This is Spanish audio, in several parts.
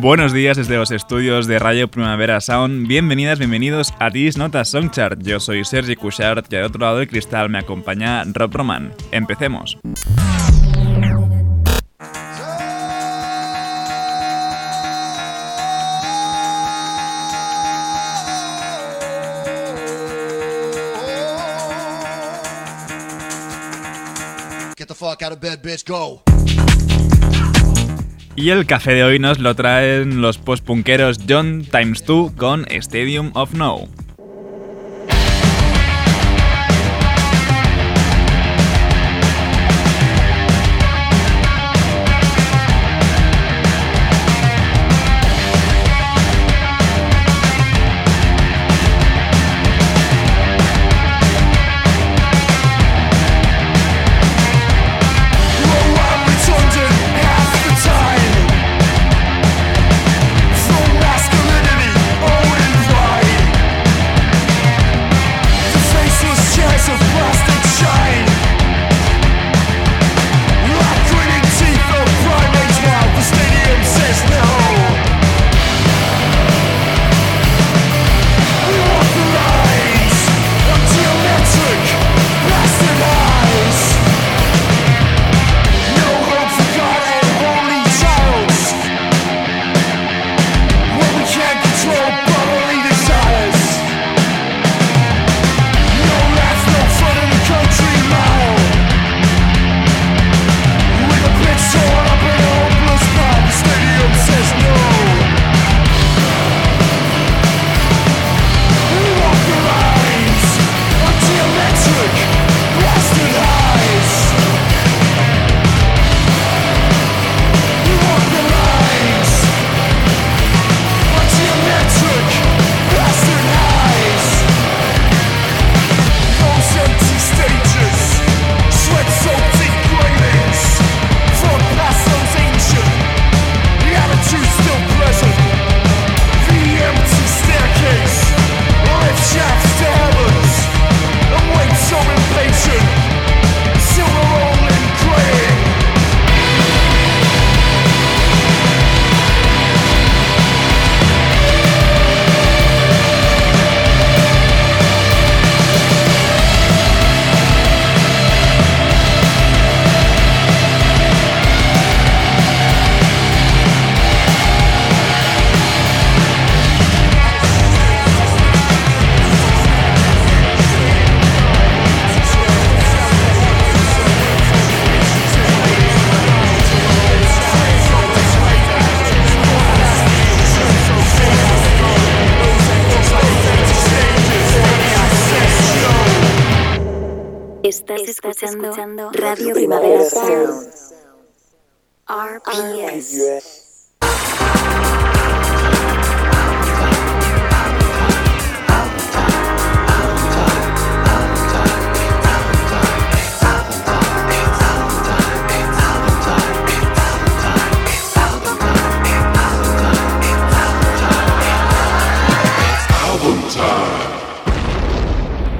Buenos días desde los estudios de Radio Primavera Sound. Bienvenidas, bienvenidos a This Notas Songchart. Yo soy Sergi Cushart y al otro lado del cristal me acompaña Rob Roman. Empecemos. Get the fuck out of bed, bitch, go. Y el café de hoy nos lo traen los postpunkeros John Times 2 con Stadium of No. Escuchando Radio Primavera Sound. RPS.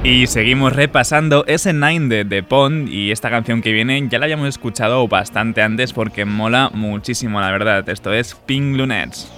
Y seguimos repasando ese Nine de The Pond y esta canción que viene ya la habíamos escuchado bastante antes porque mola muchísimo la verdad. Esto es Pink Lunettes.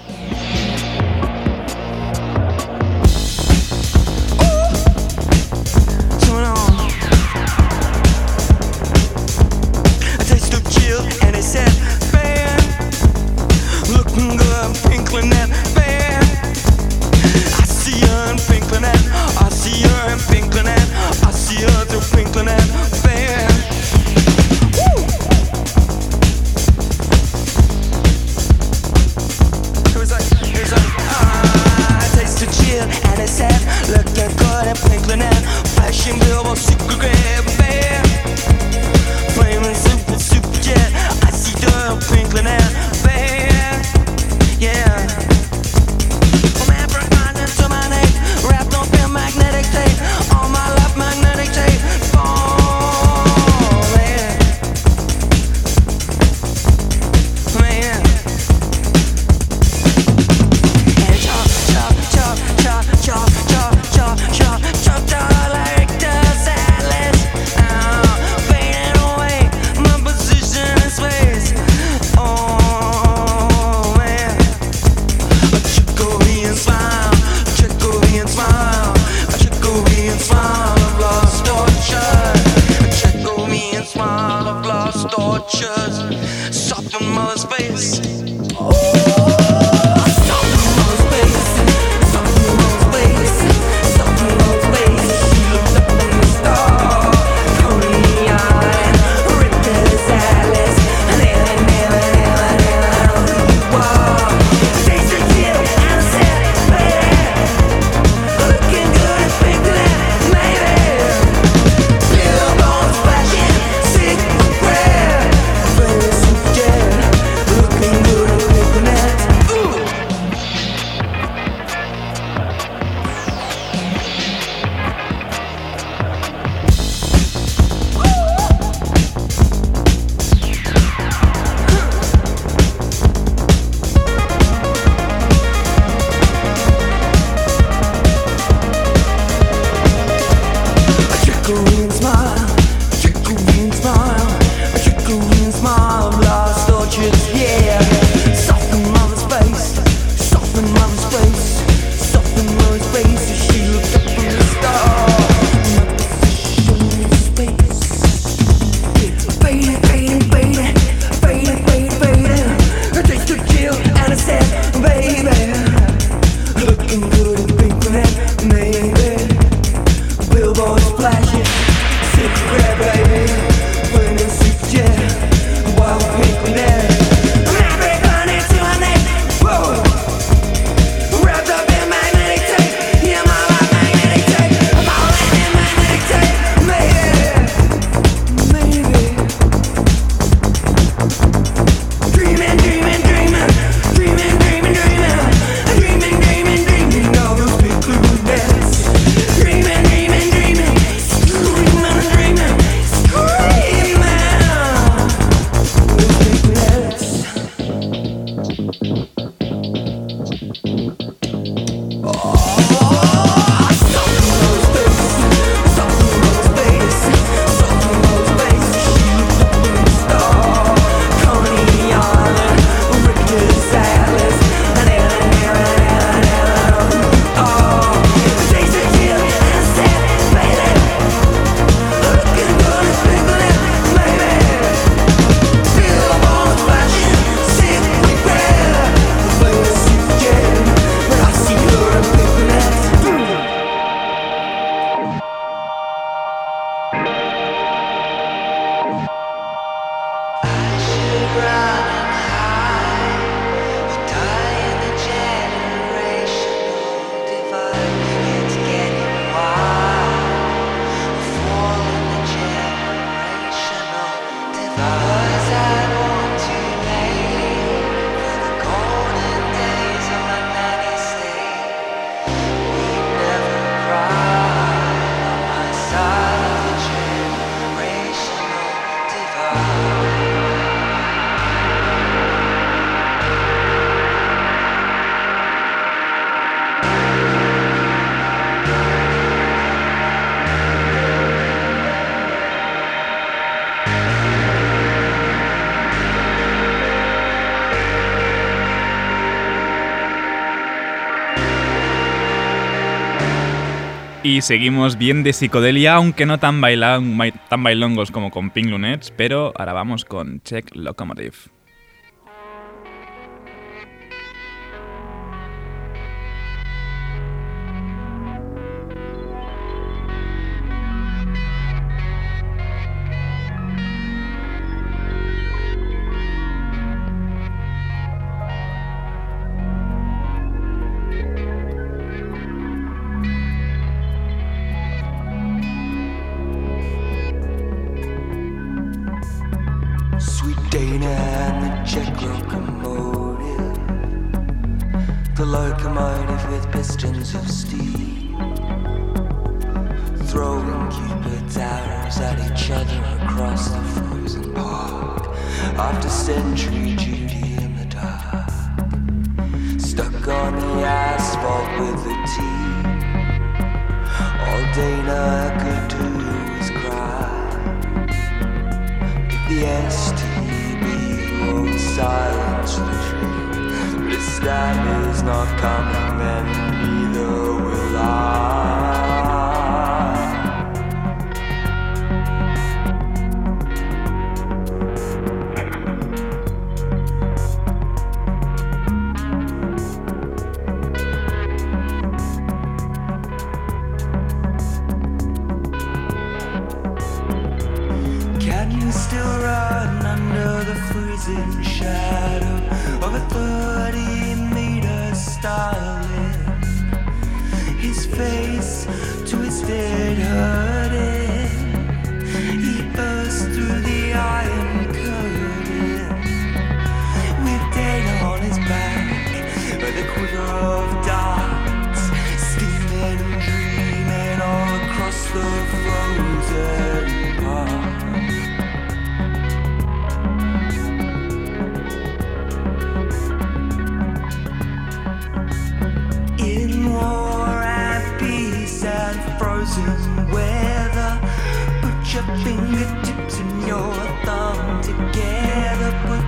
Y seguimos bien de psicodelia, aunque no tan, bailongos como con Pink Lunettes, pero ahora vamos con Check Locomotive.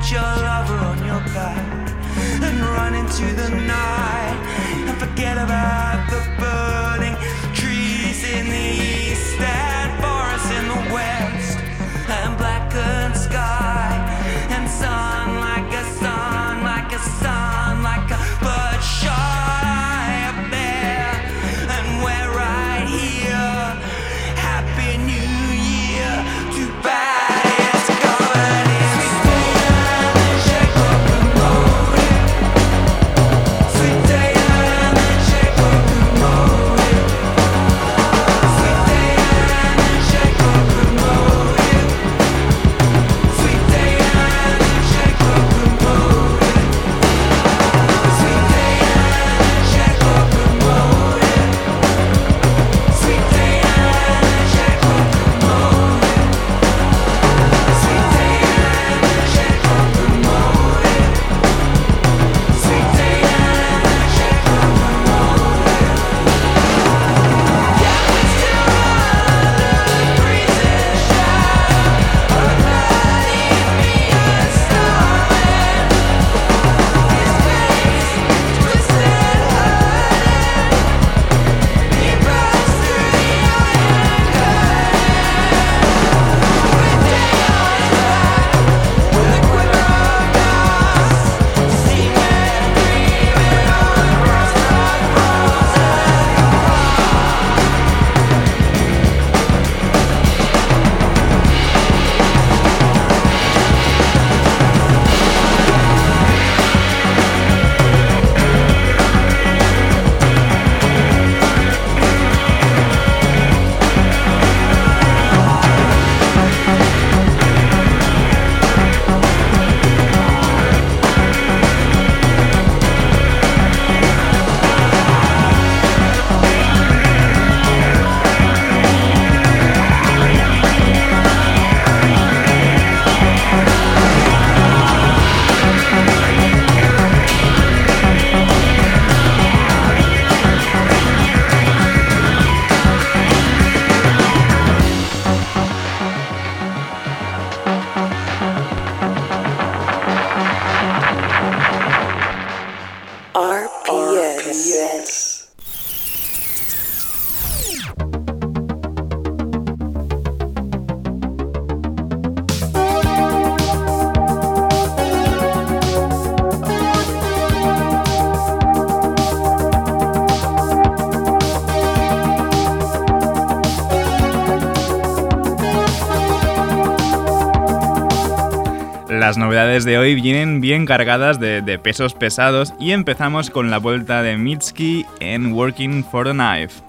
put your lover on your back and run into the night and forget about novedades de hoy vienen bien cargadas de, pesos pesados y empezamos con la vuelta de Mitski en Working for the Knife.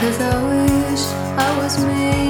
Cause I wish I was me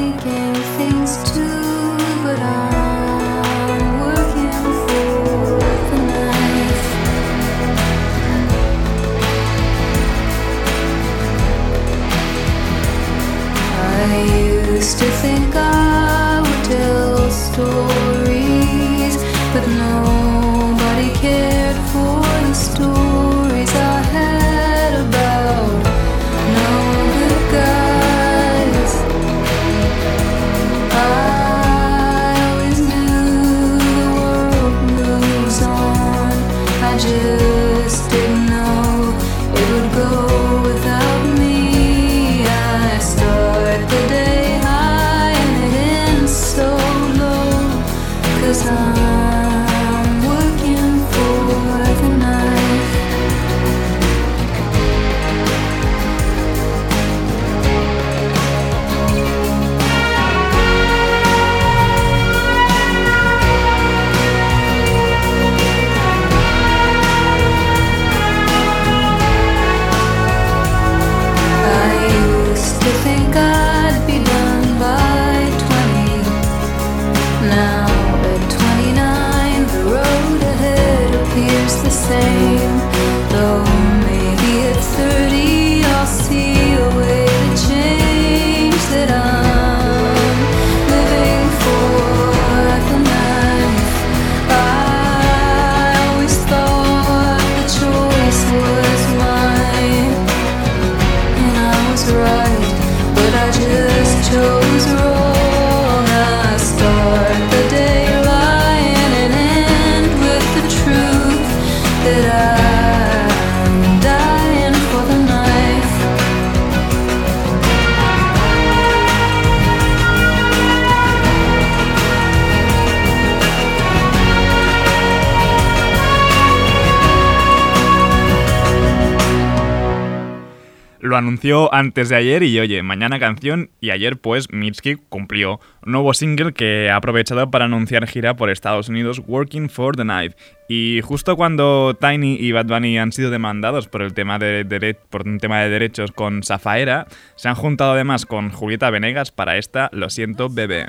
antes de ayer y oye, mañana canción y ayer pues Mitski cumplió. Nuevo single que ha aprovechado para anunciar gira por Estados Unidos Working for the Night. Y justo cuando Tiny y Bad Bunny han sido demandados por, el tema de, por un tema de derechos con Safaera, se han juntado además con Julieta Venegas para esta Lo siento bebé.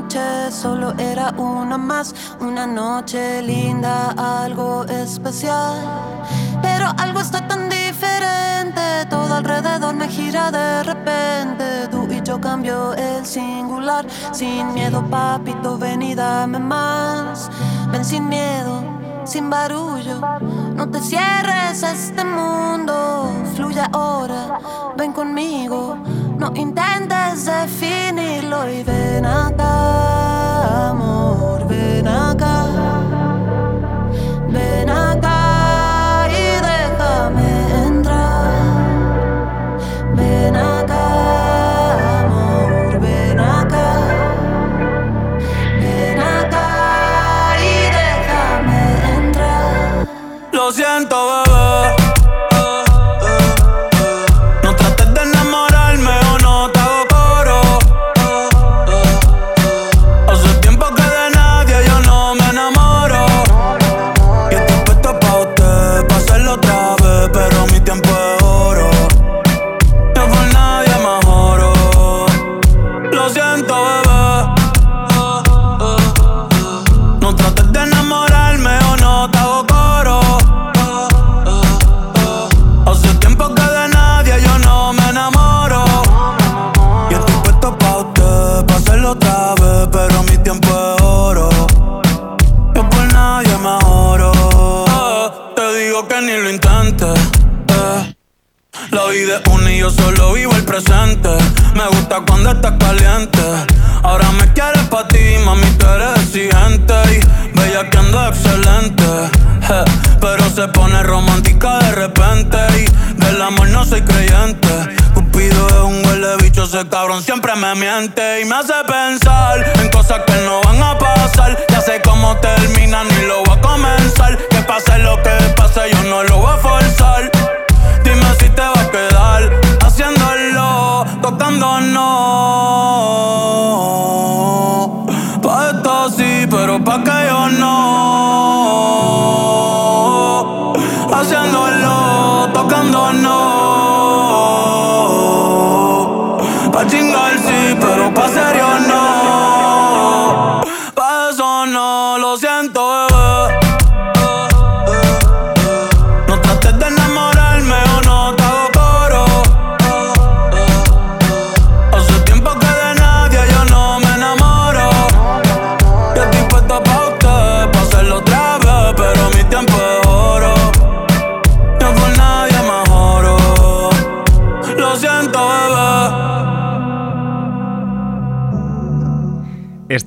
noche solo era una más, una noche linda, algo especial. Pero algo está tan diferente, todo alrededor me gira de repente. Tú y yo cambio el singular, sin miedo, papito, ven y dame más. Ven sin miedo sin barullo. No te cierres a este mundo, fluye ahora, ven conmigo. No intentes definirlo y ven acá, amor, ven acá. Ven siento,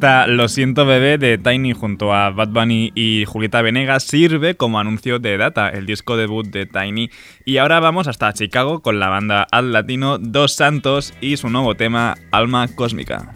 Esta Lo siento bebé de Tiny junto a Bad Bunny y Julieta Venegas sirve como anuncio de Data, el disco debut de Tiny. Y ahora vamos hasta Chicago con la banda Al Latino Dos Santos y su nuevo tema Alma Cósmica.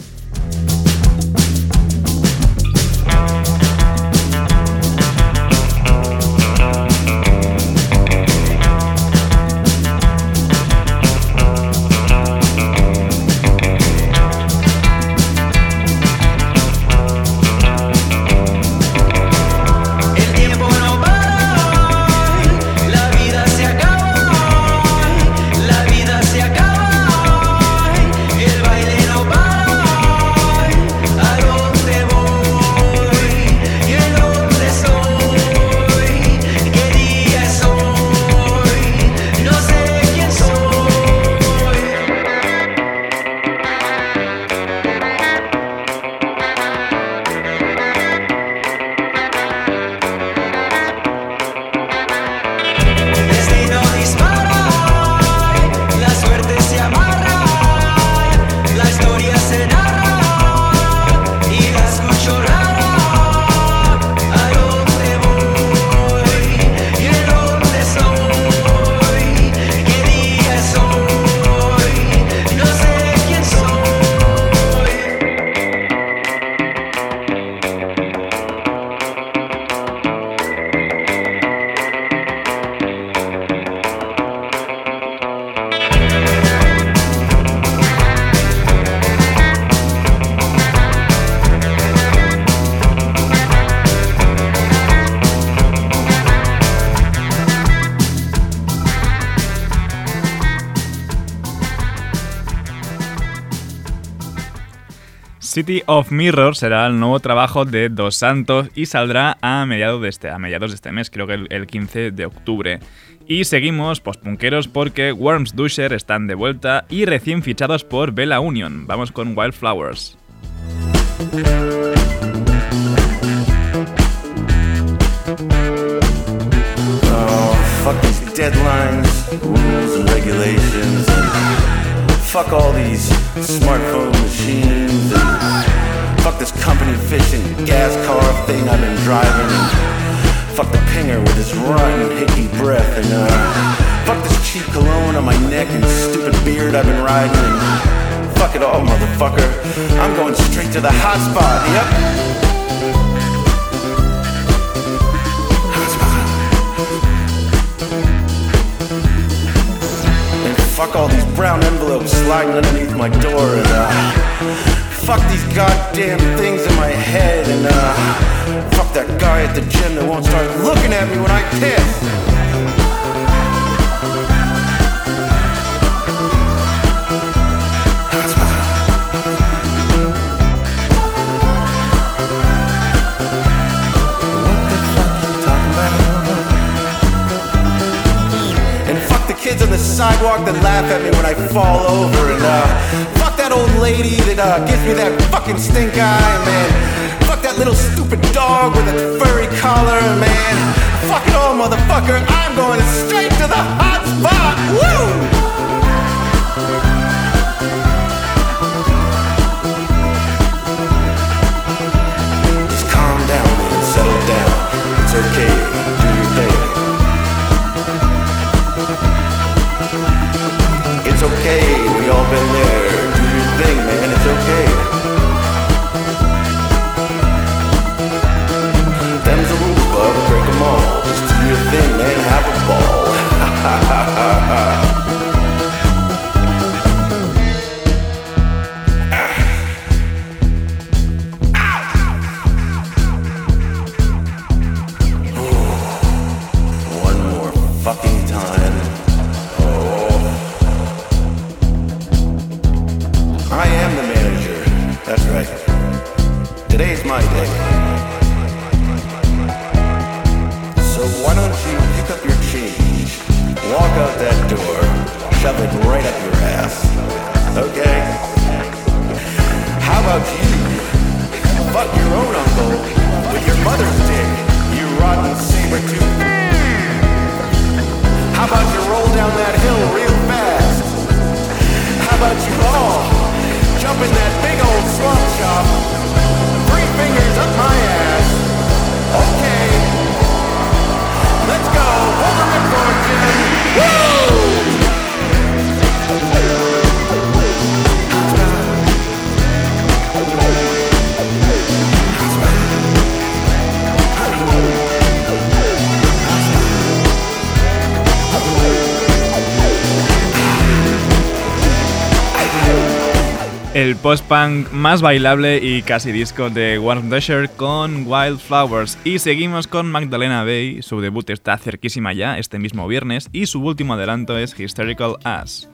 City of Mirror será el nuevo trabajo de Dos Santos y saldrá a mediados de este, a mediados de este mes, creo que el, el 15 de octubre. Y seguimos postpunqueros porque Worms Dusher están de vuelta y recién fichados por Bella Union. Vamos con Wildflowers. Fuck all these smartphone machines, fuck this company fishing gas car thing I've been driving, fuck the pinger with his rotten hickey breath, and uh, fuck this cheap cologne on my neck and stupid beard I've been riding, and fuck it all, motherfucker. I'm going straight to the hot spot. Yep. Fuck all these brown envelopes sliding underneath my door and uh fuck these goddamn things in my head and uh fuck that guy at the gym that won't start looking at me when I piss. And fuck the kids on the sidewalk that laugh at me when I fall over. And uh, old lady that uh, gives me that fucking stink eye, man. Fuck that little stupid dog with a furry collar, man. Fuck it all, motherfucker. I'm going straight to the hot spot. Woo! Just calm down and settle down. It's okay. Do your thing. It's okay, we all been there. Thing, man, it's okay. Them's the rules, bud, break them all. Just do your thing, man, have a ball. One el post-punk más bailable y casi disco de Warm Dasher con Wildflowers. Y seguimos con Magdalena Bay, su debut está cerquísima ya este mismo viernes y su último adelanto es Hysterical Ass.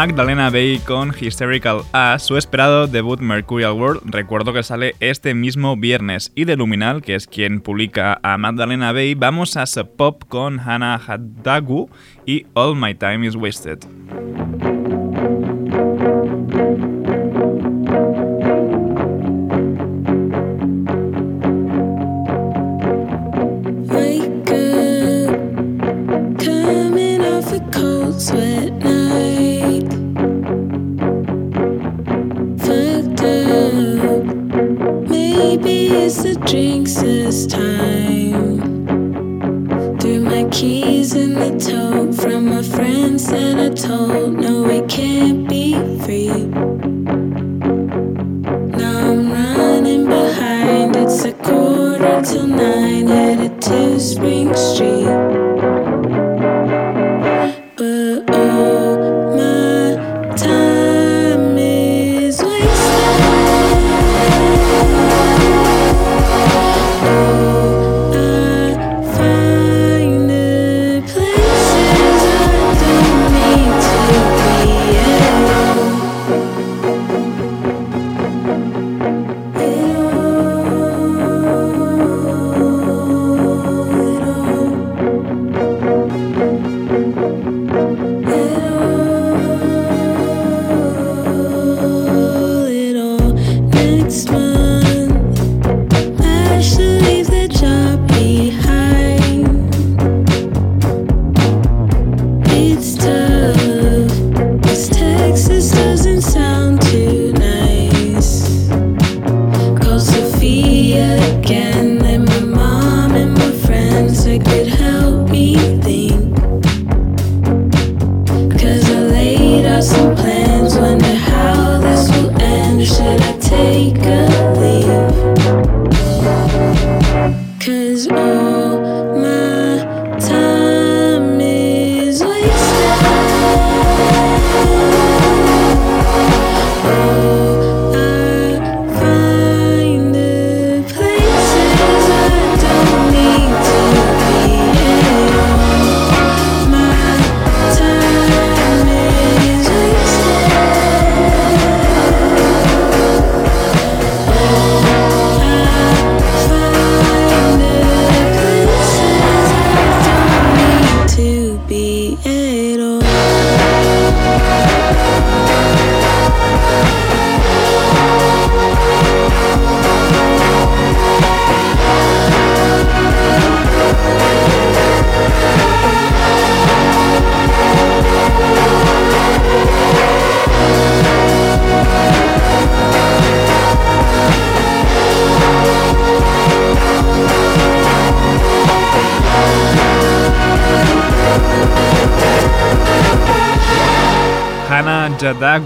Magdalena Bay con Hysterical A, su esperado debut Mercurial World, recuerdo que sale este mismo viernes, y de Luminal, que es quien publica a Magdalena Bay, vamos a Sub Pop con Hannah Hadagu y All My Time Is Wasted. sweat. keys in the tote from my friends that I told. No, it can't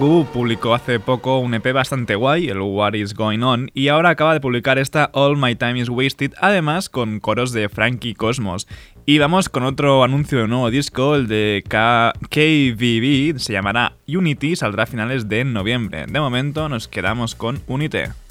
Publicó hace poco un EP bastante guay, el What Is Going On, y ahora acaba de publicar esta All My Time Is Wasted, además con coros de Frankie Cosmos. Y vamos con otro anuncio de nuevo disco, el de K KVB, se llamará Unity, saldrá a finales de noviembre. De momento nos quedamos con Unite.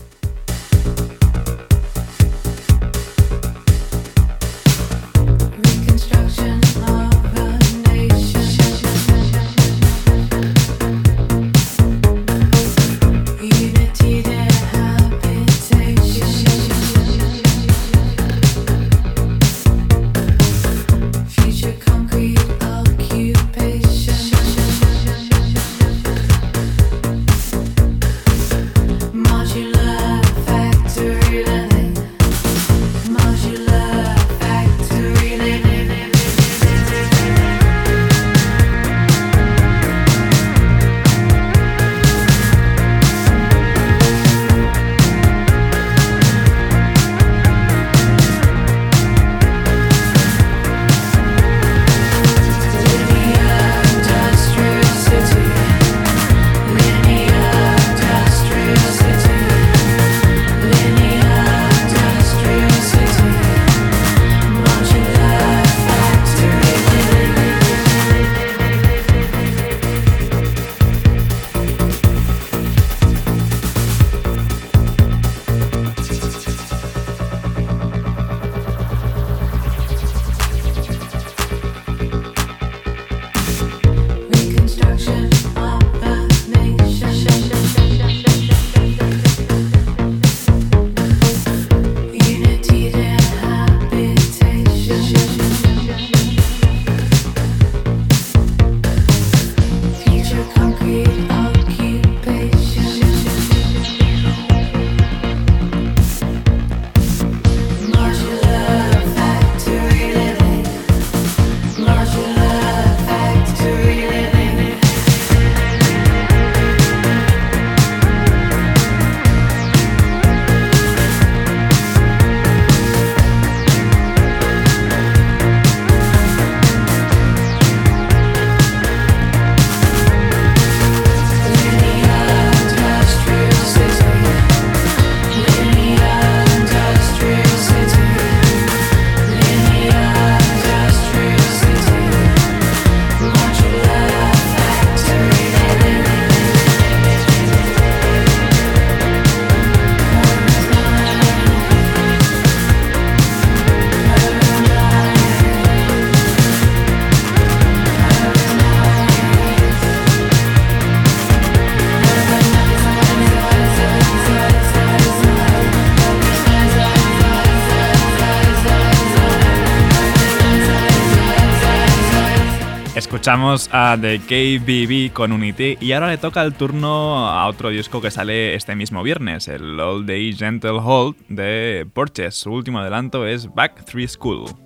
Escuchamos a The KBB con Unity y ahora le toca el turno a otro disco que sale este mismo viernes, el All Day Gentle Hold de Porches. Su último adelanto es Back Through School.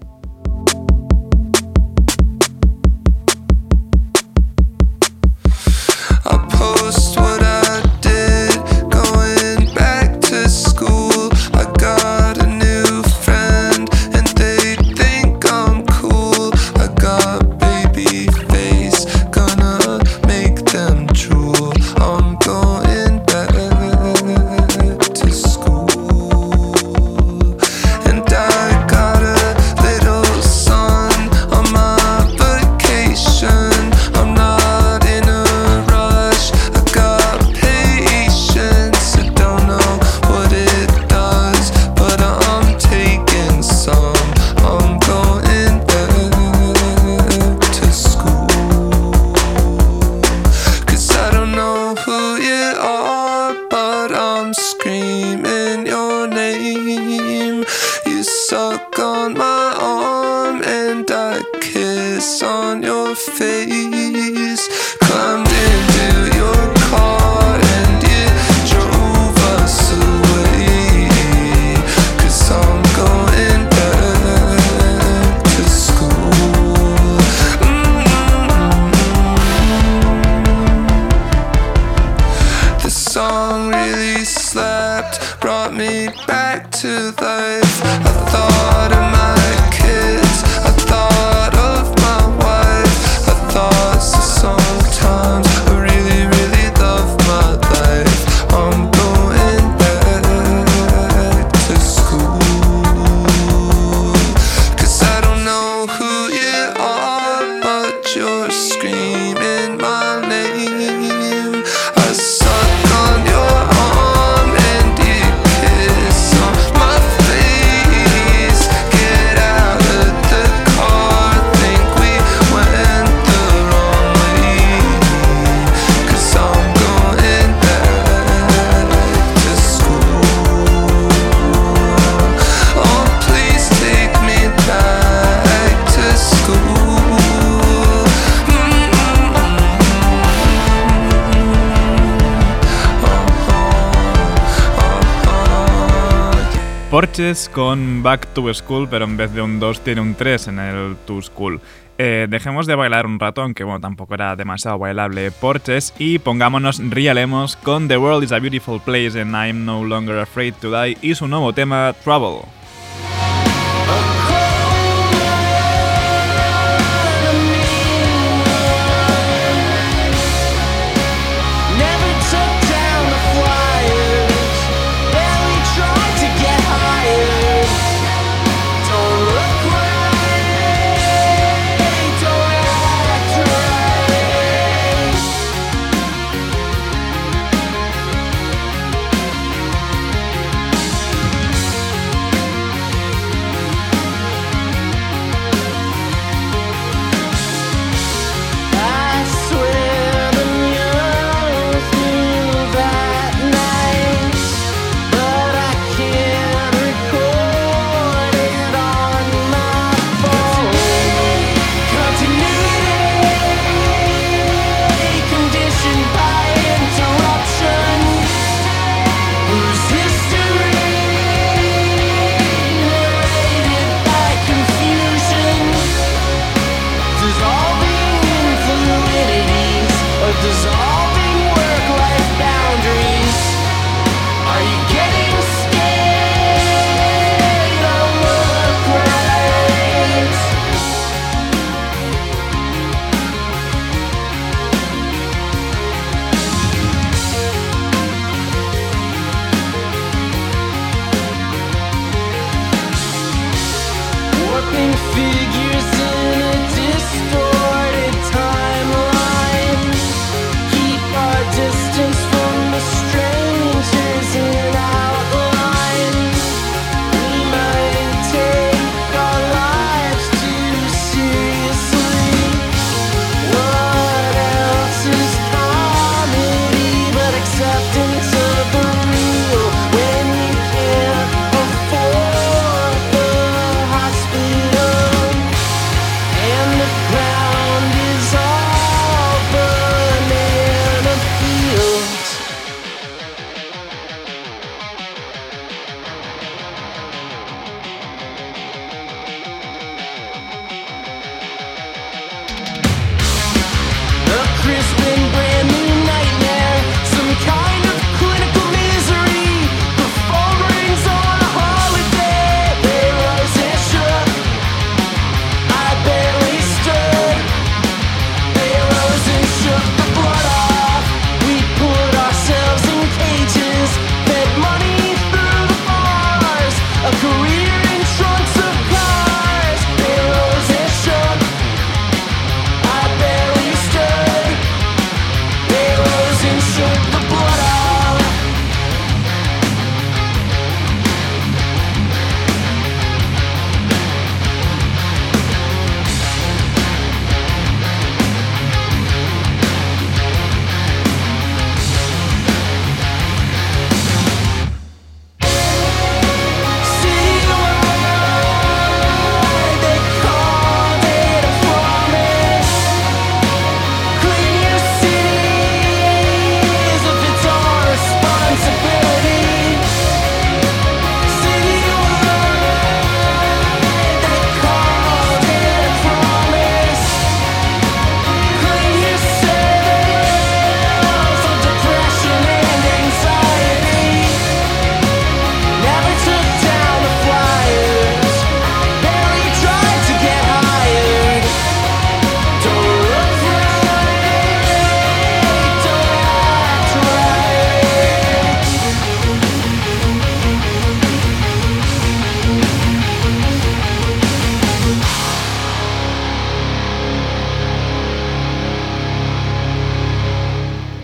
Con Back to School, pero en vez de un 2 tiene un 3 en el To School. Eh, dejemos de bailar un rato, aunque bueno, tampoco era demasiado bailable Porches, y pongámonos Rialemos con The World is a Beautiful Place and I'm No Longer Afraid to Die y su nuevo tema Trouble.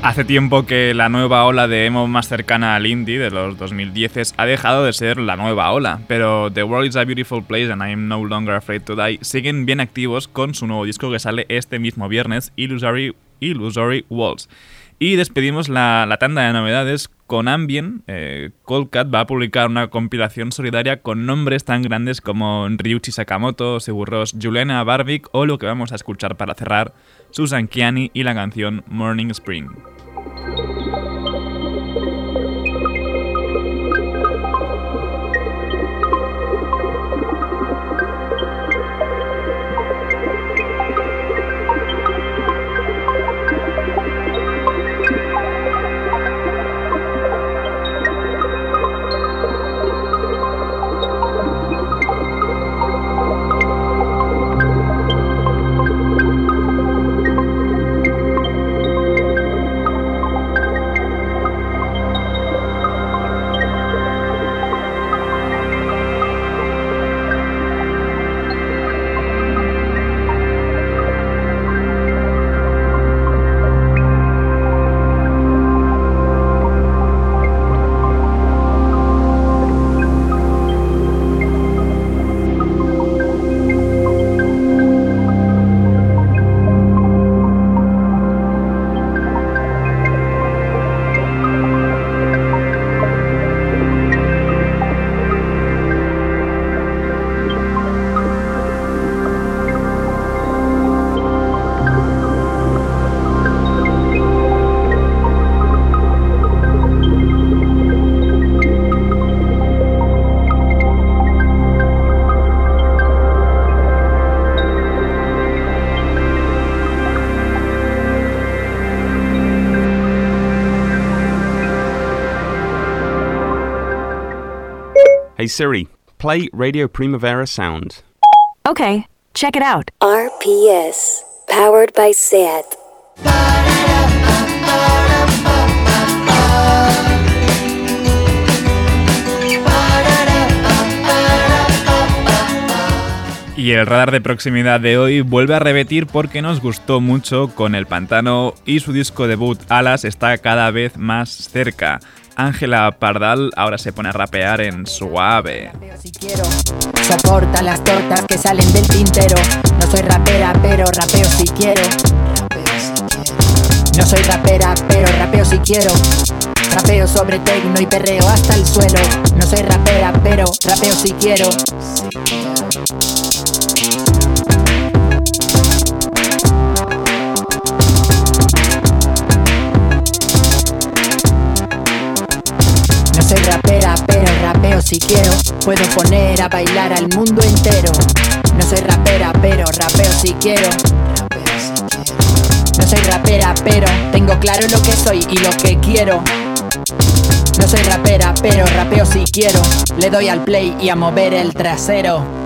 Hace tiempo que la nueva ola de emo más cercana al indie de los 2010 ha dejado de ser la nueva ola, pero The World is a Beautiful Place and I'm No Longer Afraid to Die siguen bien activos con su nuevo disco que sale este mismo viernes, Illusory, Illusory Walls. Y despedimos la, tanda de novedades con Ambien. Eh, va a publicar una compilación solidaria con nombres tan grandes como Ryuichi Sakamoto, Seguros, Juliana Barbik o lo que vamos a escuchar para cerrar, Susan Kiani y la canción Morning Spring. Hey Siri, play Radio Primavera Sound. Okay, check it out. RPS, powered by SAT. Y el radar de proximidad de hoy vuelve a repetir porque nos gustó mucho con el pantano y su disco debut Alas está cada vez más cerca. Ángela Pardal ahora se pone a rapear en suave. Si quiero, las tortas que salen del tintero. No soy rapera, pero rapeo si quiero. No soy rapera, pero rapeo si quiero. Rapeo sobre tecno y perreo hasta el suelo. No soy rapera, pero rapeo si quiero. Soy rapera, pero rapeo si quiero. Puedo poner a bailar al mundo entero. No soy rapera, pero rapeo si quiero. No soy rapera, pero tengo claro lo que soy y lo que quiero. No soy rapera, pero rapeo si quiero. Le doy al play y a mover el trasero.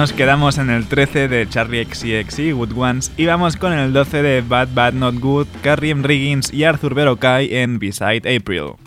Nos quedamos en el 13 de Charlie XCX Good Ones y vamos con el 12 de Bad Bad Not Good, Carrie M. Riggins y Arthur Verocai en Beside April.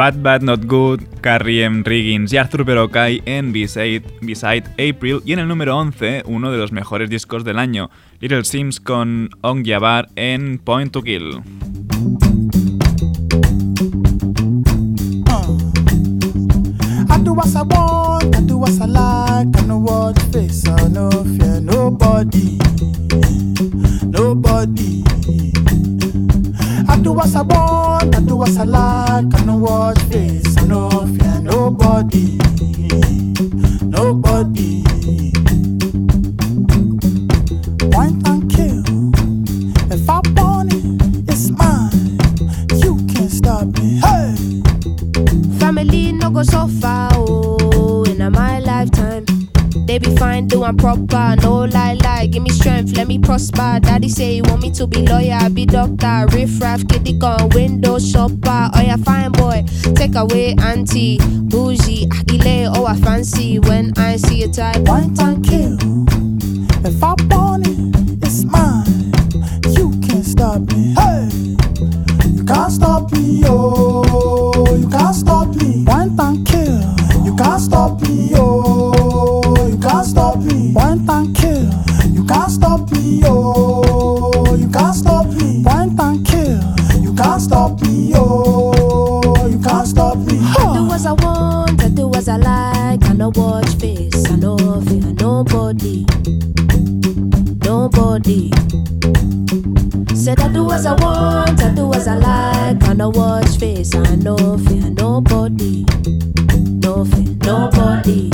Bad Bad Not Good, Carrie M. Riggins y Arthur Perocay en Beside, Beside April y en el número 11, uno de los mejores discos del año, Little Sims con Ong Yabar en Point to Kill. Face. Do what I want, I do what I like, I know what face, I no fear nobody, nobody. Point and kill, if I want it, it's mine. You can't stop me. Hey. Family no go so far, oh, in my lifetime. They be fine, doing proper, no lie. Give me strength, let me prosper. Daddy say he want me to be lawyer, be doctor, riff raff, kitty gun, window shopper. Oh yeah, fine boy, take away auntie, bougie, akile, oh I fancy when I see a type. Point and kill. If I want it, it's mine. You can't stop me. Hey, you can't stop me. Oh, you can't stop me. Point and kill. You can't stop me. Oh, you can't stop me. Point and kill. Nobody. Said I do as I want, I do as I like. I know watch face, I know fear nobody, no fear nobody.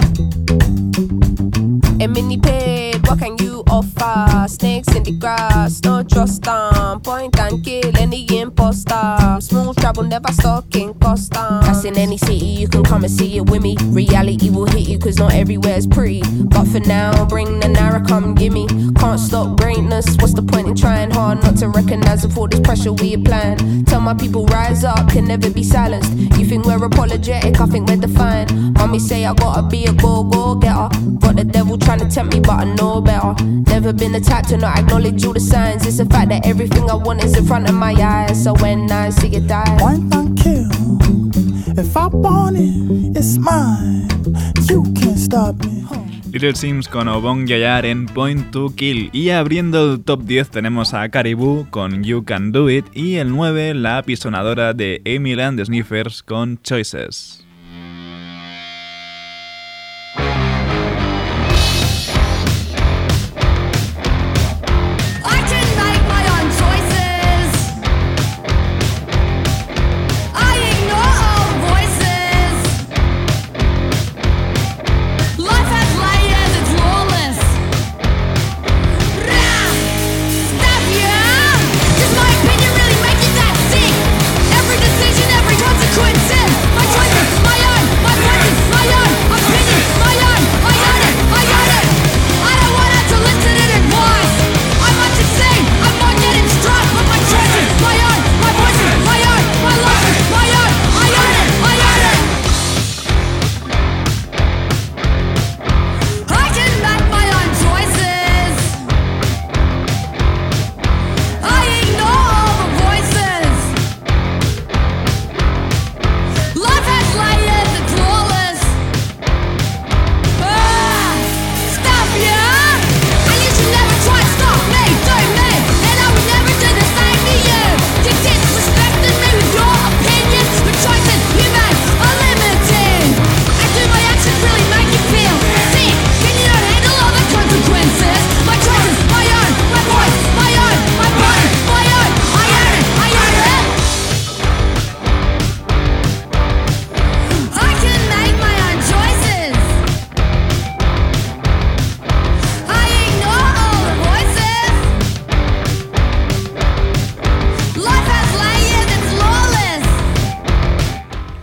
A mini paid, what can you offer? Snakes in the grass, no trust them. Point and kill any imposter. Smooth travel, never stuck in custom. That's in any city, you can come and see it with me. Reality will hit you, cause not everywhere's pretty. But for now, bring the narrow, come gimme. Can't stop greatness, what's the point in trying hard not to recognize if all this pressure we applying? Tell my people, rise up, can never be silenced. You think we're apologetic, I think we're defiant. Mommy say I gotta be a go go getter. Got the devil trying to tempt me, but I know better. Never been the type to not acknowledge all the signs. It's the fact that everything I want is in front of my eyes. So when I see it die, Point and kill. If I want it, it's mine. You can't stop me. Little Sims con Obong Yayar en Point to Kill. Y abriendo el top 10 tenemos a Caribou con You Can Do It. Y el 9, la apisonadora de Amy Land Sniffers con Choices.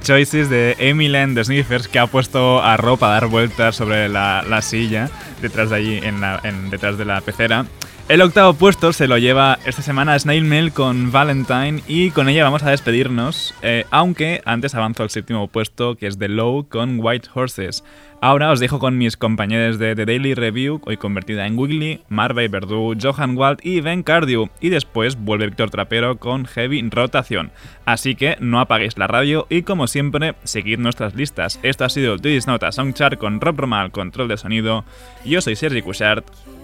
Choices de Amy Land Sniffers que ha puesto a ropa a dar vueltas sobre la, la silla detrás de allí, en- detrás de la pecera. El octavo puesto se lo lleva esta semana Snail Mail con Valentine y con ella vamos a despedirnos, eh, aunque antes avanzó el séptimo puesto que es The Low con White Horses. Ahora os dejo con mis compañeros de The Daily Review, hoy convertida en Wiggly, Marvey Verdú, Johan Wald y Ben Cardew, y después vuelve Víctor Trapero con Heavy Rotación. Así que no apaguéis la radio y como siempre, seguid nuestras listas. Esto ha sido This Nota Songchart con Rob Romal, control de sonido. Yo soy Sergi Cushart,